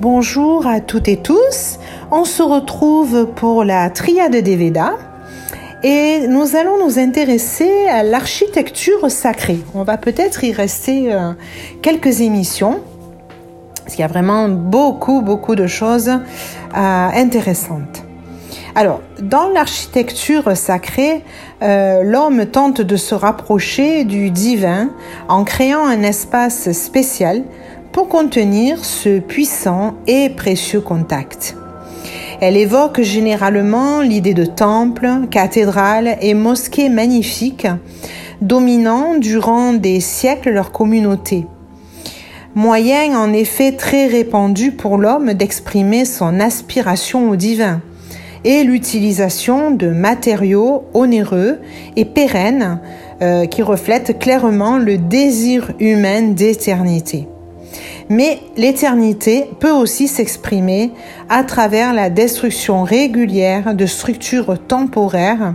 Bonjour à toutes et tous. On se retrouve pour la triade des Védas et nous allons nous intéresser à l'architecture sacrée. On va peut-être y rester euh, quelques émissions parce qu'il y a vraiment beaucoup, beaucoup de choses euh, intéressantes. Alors, dans l'architecture sacrée, euh, l'homme tente de se rapprocher du divin en créant un espace spécial pour contenir ce puissant et précieux contact. Elle évoque généralement l'idée de temple, cathédrale et mosquée magnifiques, dominant durant des siècles leur communauté. Moyen en effet très répandu pour l'homme d'exprimer son aspiration au divin et l'utilisation de matériaux onéreux et pérennes euh, qui reflètent clairement le désir humain d'éternité. Mais l'éternité peut aussi s'exprimer à travers la destruction régulière de structures temporaires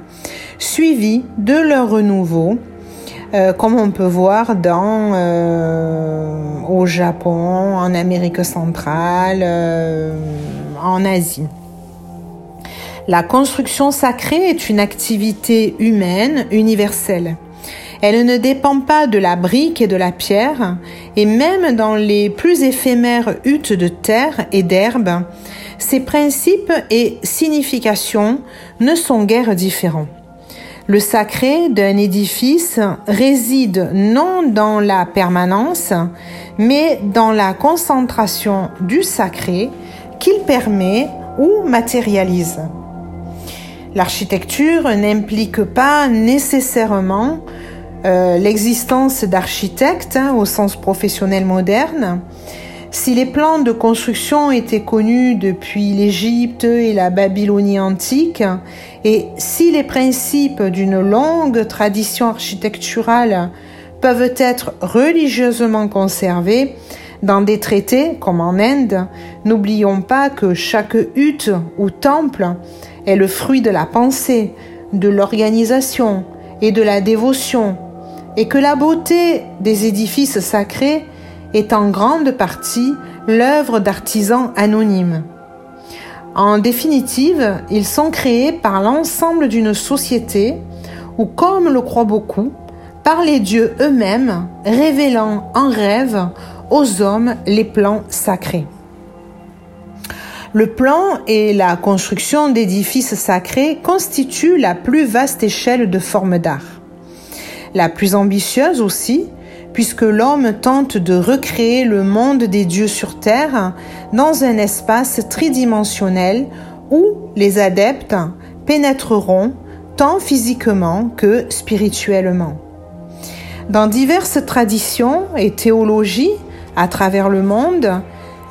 suivies de leur renouveau, euh, comme on peut voir dans euh, au Japon, en Amérique centrale, euh, en Asie. La construction sacrée est une activité humaine universelle. Elle ne dépend pas de la brique et de la pierre, et même dans les plus éphémères huttes de terre et d'herbe, ses principes et significations ne sont guère différents. Le sacré d'un édifice réside non dans la permanence, mais dans la concentration du sacré qu'il permet ou matérialise. L'architecture n'implique pas nécessairement euh, l'existence d'architectes hein, au sens professionnel moderne. Si les plans de construction étaient connus depuis l'Égypte et la Babylonie antique, et si les principes d'une longue tradition architecturale peuvent être religieusement conservés dans des traités comme en Inde, n'oublions pas que chaque hutte ou temple est le fruit de la pensée, de l'organisation et de la dévotion et que la beauté des édifices sacrés est en grande partie l'œuvre d'artisans anonymes. En définitive, ils sont créés par l'ensemble d'une société ou, comme le croient beaucoup, par les dieux eux-mêmes, révélant en rêve aux hommes les plans sacrés. Le plan et la construction d'édifices sacrés constituent la plus vaste échelle de formes d'art la plus ambitieuse aussi, puisque l'homme tente de recréer le monde des dieux sur Terre dans un espace tridimensionnel où les adeptes pénétreront tant physiquement que spirituellement. Dans diverses traditions et théologies à travers le monde,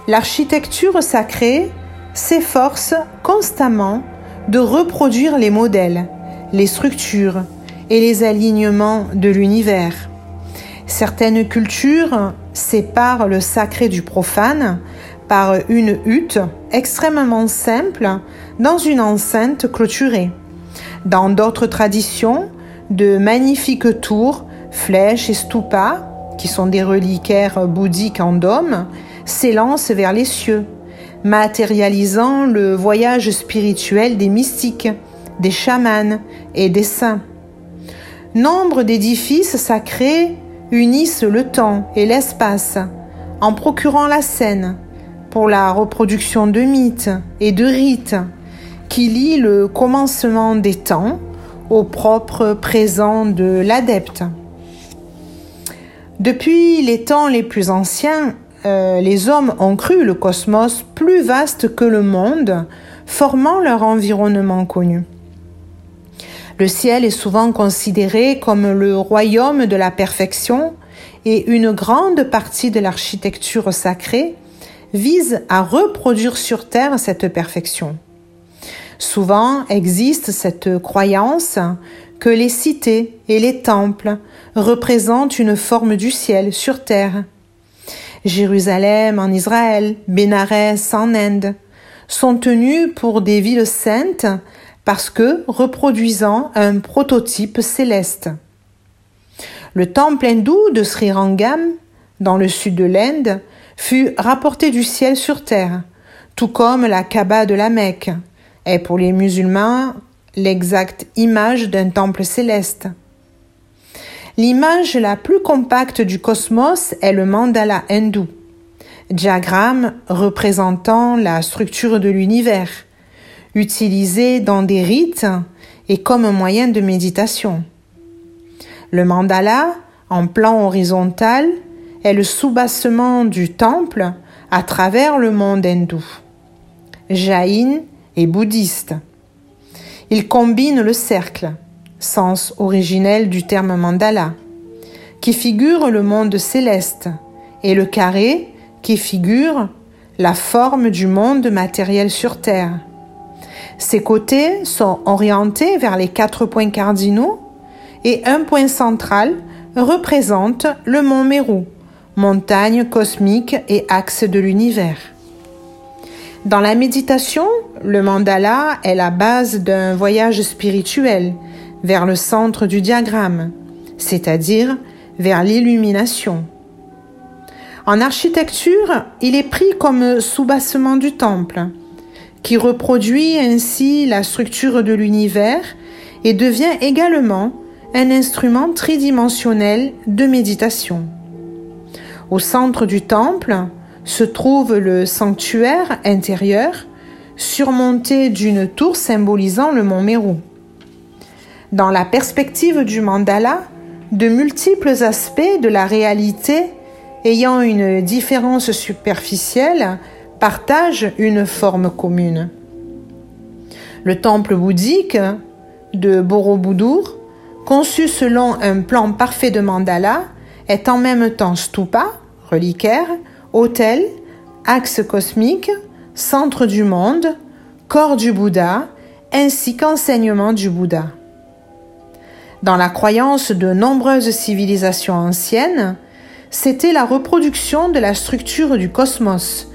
l'architecture sacrée s'efforce constamment de reproduire les modèles, les structures, et les alignements de l'univers. Certaines cultures séparent le sacré du profane par une hutte extrêmement simple dans une enceinte clôturée. Dans d'autres traditions, de magnifiques tours, flèches et stupas, qui sont des reliquaires bouddhiques en dôme, s'élancent vers les cieux, matérialisant le voyage spirituel des mystiques, des chamans et des saints. Nombre d'édifices sacrés unissent le temps et l'espace en procurant la scène pour la reproduction de mythes et de rites qui lient le commencement des temps au propre présent de l'adepte. Depuis les temps les plus anciens, euh, les hommes ont cru le cosmos plus vaste que le monde, formant leur environnement connu. Le ciel est souvent considéré comme le royaume de la perfection et une grande partie de l'architecture sacrée vise à reproduire sur Terre cette perfection. Souvent existe cette croyance que les cités et les temples représentent une forme du ciel sur Terre. Jérusalem en Israël, Bénarès en Inde sont tenus pour des villes saintes parce que reproduisant un prototype céleste. Le temple hindou de Sri Rangam, dans le sud de l'Inde, fut rapporté du ciel sur terre, tout comme la Kaaba de la Mecque est pour les musulmans l'exacte image d'un temple céleste. L'image la plus compacte du cosmos est le mandala hindou, diagramme représentant la structure de l'univers, utilisé dans des rites et comme moyen de méditation. Le mandala, en plan horizontal, est le soubassement du temple à travers le monde hindou, jaïn et bouddhiste. Il combine le cercle, sens originel du terme mandala, qui figure le monde céleste, et le carré, qui figure la forme du monde matériel sur Terre. Ses côtés sont orientés vers les quatre points cardinaux et un point central représente le mont Meru, montagne cosmique et axe de l'univers. Dans la méditation, le mandala est la base d'un voyage spirituel vers le centre du diagramme, c'est-à-dire vers l'illumination. En architecture, il est pris comme soubassement du temple, qui reproduit ainsi la structure de l'univers et devient également un instrument tridimensionnel de méditation. Au centre du temple se trouve le sanctuaire intérieur, surmonté d'une tour symbolisant le mont Meru. Dans la perspective du mandala, de multiples aspects de la réalité ayant une différence superficielle partagent une forme commune. Le temple bouddhique de Borobudur, conçu selon un plan parfait de mandala, est en même temps stupa, reliquaire, hôtel, axe cosmique, centre du monde, corps du Bouddha, ainsi qu'enseignement du Bouddha. Dans la croyance de nombreuses civilisations anciennes, c'était la reproduction de la structure du cosmos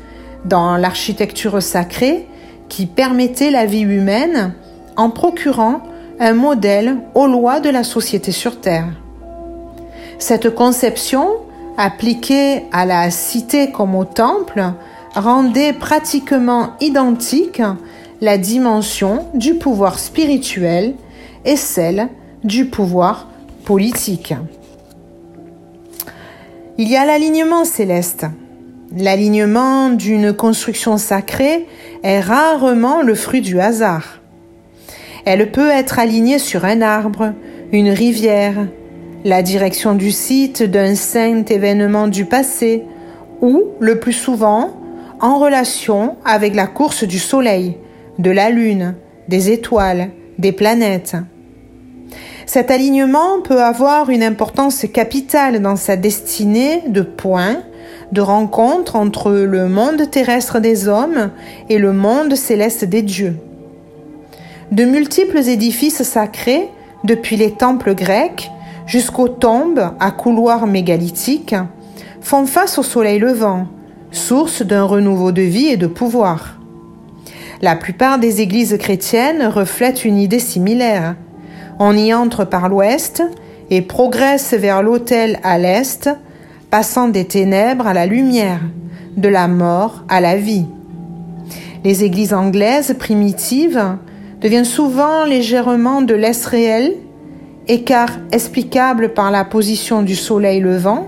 dans l'architecture sacrée qui permettait la vie humaine en procurant un modèle aux lois de la société sur Terre. Cette conception, appliquée à la cité comme au temple, rendait pratiquement identique la dimension du pouvoir spirituel et celle du pouvoir politique. Il y a l'alignement céleste. L'alignement d'une construction sacrée est rarement le fruit du hasard. Elle peut être alignée sur un arbre, une rivière, la direction du site d'un saint événement du passé ou, le plus souvent, en relation avec la course du Soleil, de la Lune, des étoiles, des planètes. Cet alignement peut avoir une importance capitale dans sa destinée de point de rencontre entre le monde terrestre des hommes et le monde céleste des dieux. De multiples édifices sacrés, depuis les temples grecs jusqu'aux tombes à couloirs mégalithiques, font face au soleil levant, source d'un renouveau de vie et de pouvoir. La plupart des églises chrétiennes reflètent une idée similaire. On y entre par l'ouest et progresse vers l'autel à l'est, passant des ténèbres à la lumière, de la mort à la vie. Les églises anglaises primitives deviennent souvent légèrement de l'est réel, écart explicable par la position du soleil levant,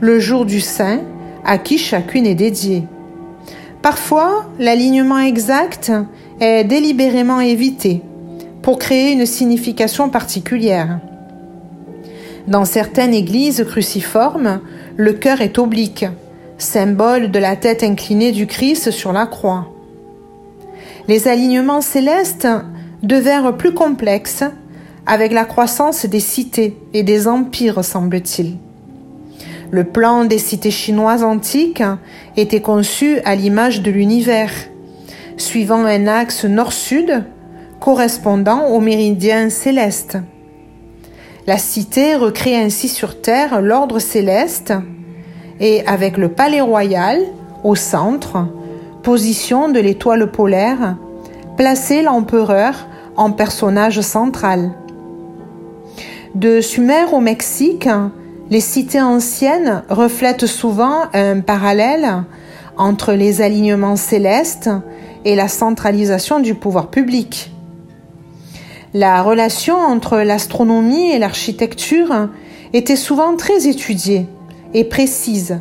le jour du saint, à qui chacune est dédiée. Parfois, l'alignement exact est délibérément évité pour créer une signification particulière. Dans certaines églises cruciformes, le cœur est oblique, symbole de la tête inclinée du Christ sur la croix. Les alignements célestes devinrent plus complexes avec la croissance des cités et des empires, semble-t-il. Le plan des cités chinoises antiques était conçu à l'image de l'univers, suivant un axe nord-sud correspondant au méridien céleste. La cité recrée ainsi sur Terre l'ordre céleste et avec le palais royal au centre, position de l'étoile polaire, plaçait l'empereur en personnage central. De Sumer au Mexique, Les cités anciennes reflètent souvent un parallèle entre les alignements célestes et la centralisation du pouvoir public. La relation entre l'astronomie et l'architecture était souvent très étudiée et précise,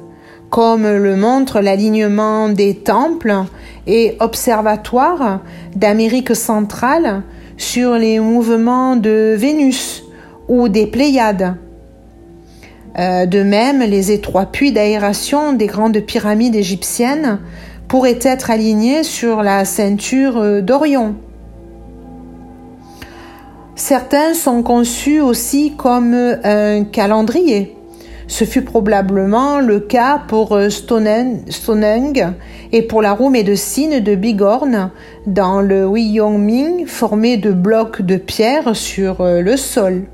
comme le montre l'alignement des temples et observatoires d'Amérique centrale sur les mouvements de Vénus ou des Pléiades. Euh, de même, les étroits puits d'aération des grandes pyramides égyptiennes pourraient être alignés sur la ceinture d'Orion. Certains sont conçus aussi comme un calendrier. Ce fut probablement le cas pour Stonehenge et pour la roue médecine de Bigorne dans le Wyoming formé de blocs de pierre sur le sol.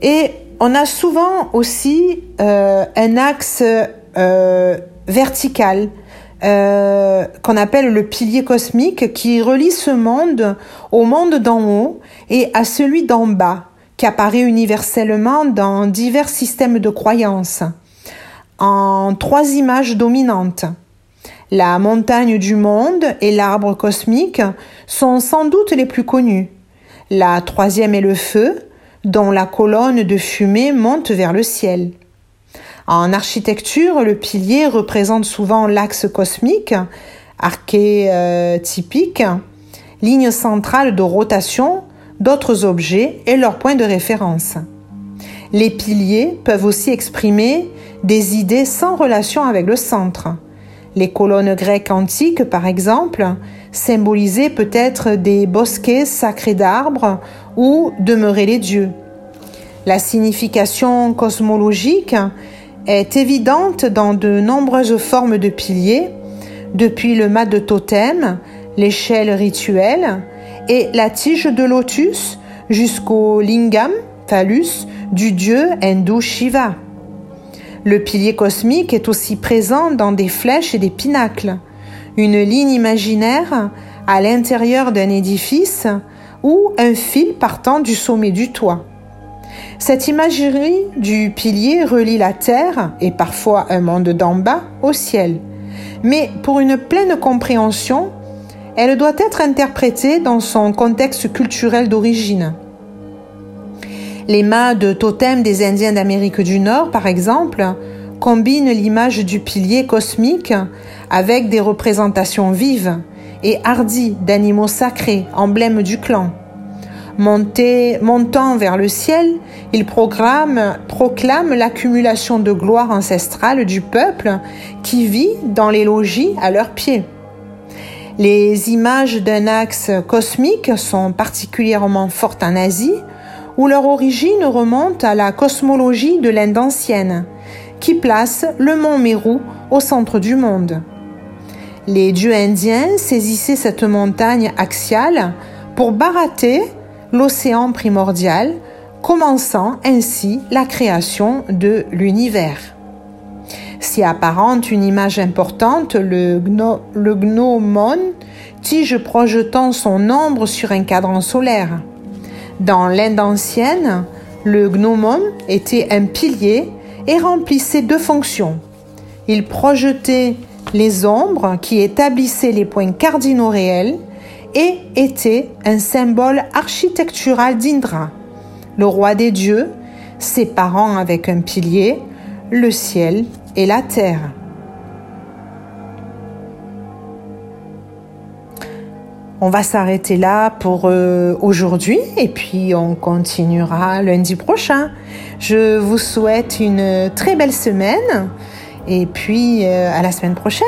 Et on a souvent aussi euh, un axe euh, vertical euh, qu'on appelle le pilier cosmique qui relie ce monde au monde d'en haut et à celui d'en bas, qui apparaît universellement dans divers systèmes de croyances, en trois images dominantes. La montagne du monde et l'arbre cosmique sont sans doute les plus connus. La troisième est le feu, dont la colonne de fumée monte vers le ciel. En architecture, le pilier représente souvent l'axe cosmique, archétypique, ligne centrale de rotation d'autres objets et leur point de référence. Les piliers peuvent aussi exprimer des idées sans relation avec le centre. Les colonnes grecques antiques, par exemple, symbolisaient peut-être des bosquets sacrés d'arbres où demeuraient les dieux. La signification cosmologique est évidente dans de nombreuses formes de piliers, depuis le mât de totem, l'échelle rituelle et la tige de lotus jusqu'au lingam, phallus, du dieu hindou Shiva. Le pilier cosmique est aussi présent dans des flèches et des pinacles, une ligne imaginaire à l'intérieur d'un édifice ou un fil partant du sommet du toit. Cette imagerie du pilier relie la terre et parfois un monde d'en bas au ciel. Mais pour une pleine compréhension, elle doit être interprétée dans son contexte culturel d'origine. Les mâts de totem des Indiens d'Amérique du Nord, par exemple, combinent l'image du pilier cosmique avec des représentations vives et hardies d'animaux sacrés, emblèmes du clan montant vers le ciel, il proclame, proclame l'accumulation de gloire ancestrale du peuple qui vit dans les logis à leurs pieds. Les images d'un axe cosmique sont particulièrement fortes en Asie, où leur origine remonte à la cosmologie de l'Inde ancienne, qui place le mont Meru au centre du monde. Les dieux indiens saisissaient cette montagne axiale pour barater l'océan primordial, commençant ainsi la création de l'univers. Si apparente une image importante, le, le gnomon, tige projetant son ombre sur un cadran solaire. Dans l'Inde ancienne, le gnomon était un pilier et remplissait deux fonctions. Il projetait les ombres qui établissaient les points cardinaux réels et était un symbole architectural d'Indra, le roi des dieux, séparant avec un pilier le ciel et la terre. On va s'arrêter là pour euh, aujourd'hui et puis on continuera lundi prochain. Je vous souhaite une très belle semaine et puis euh, à la semaine prochaine.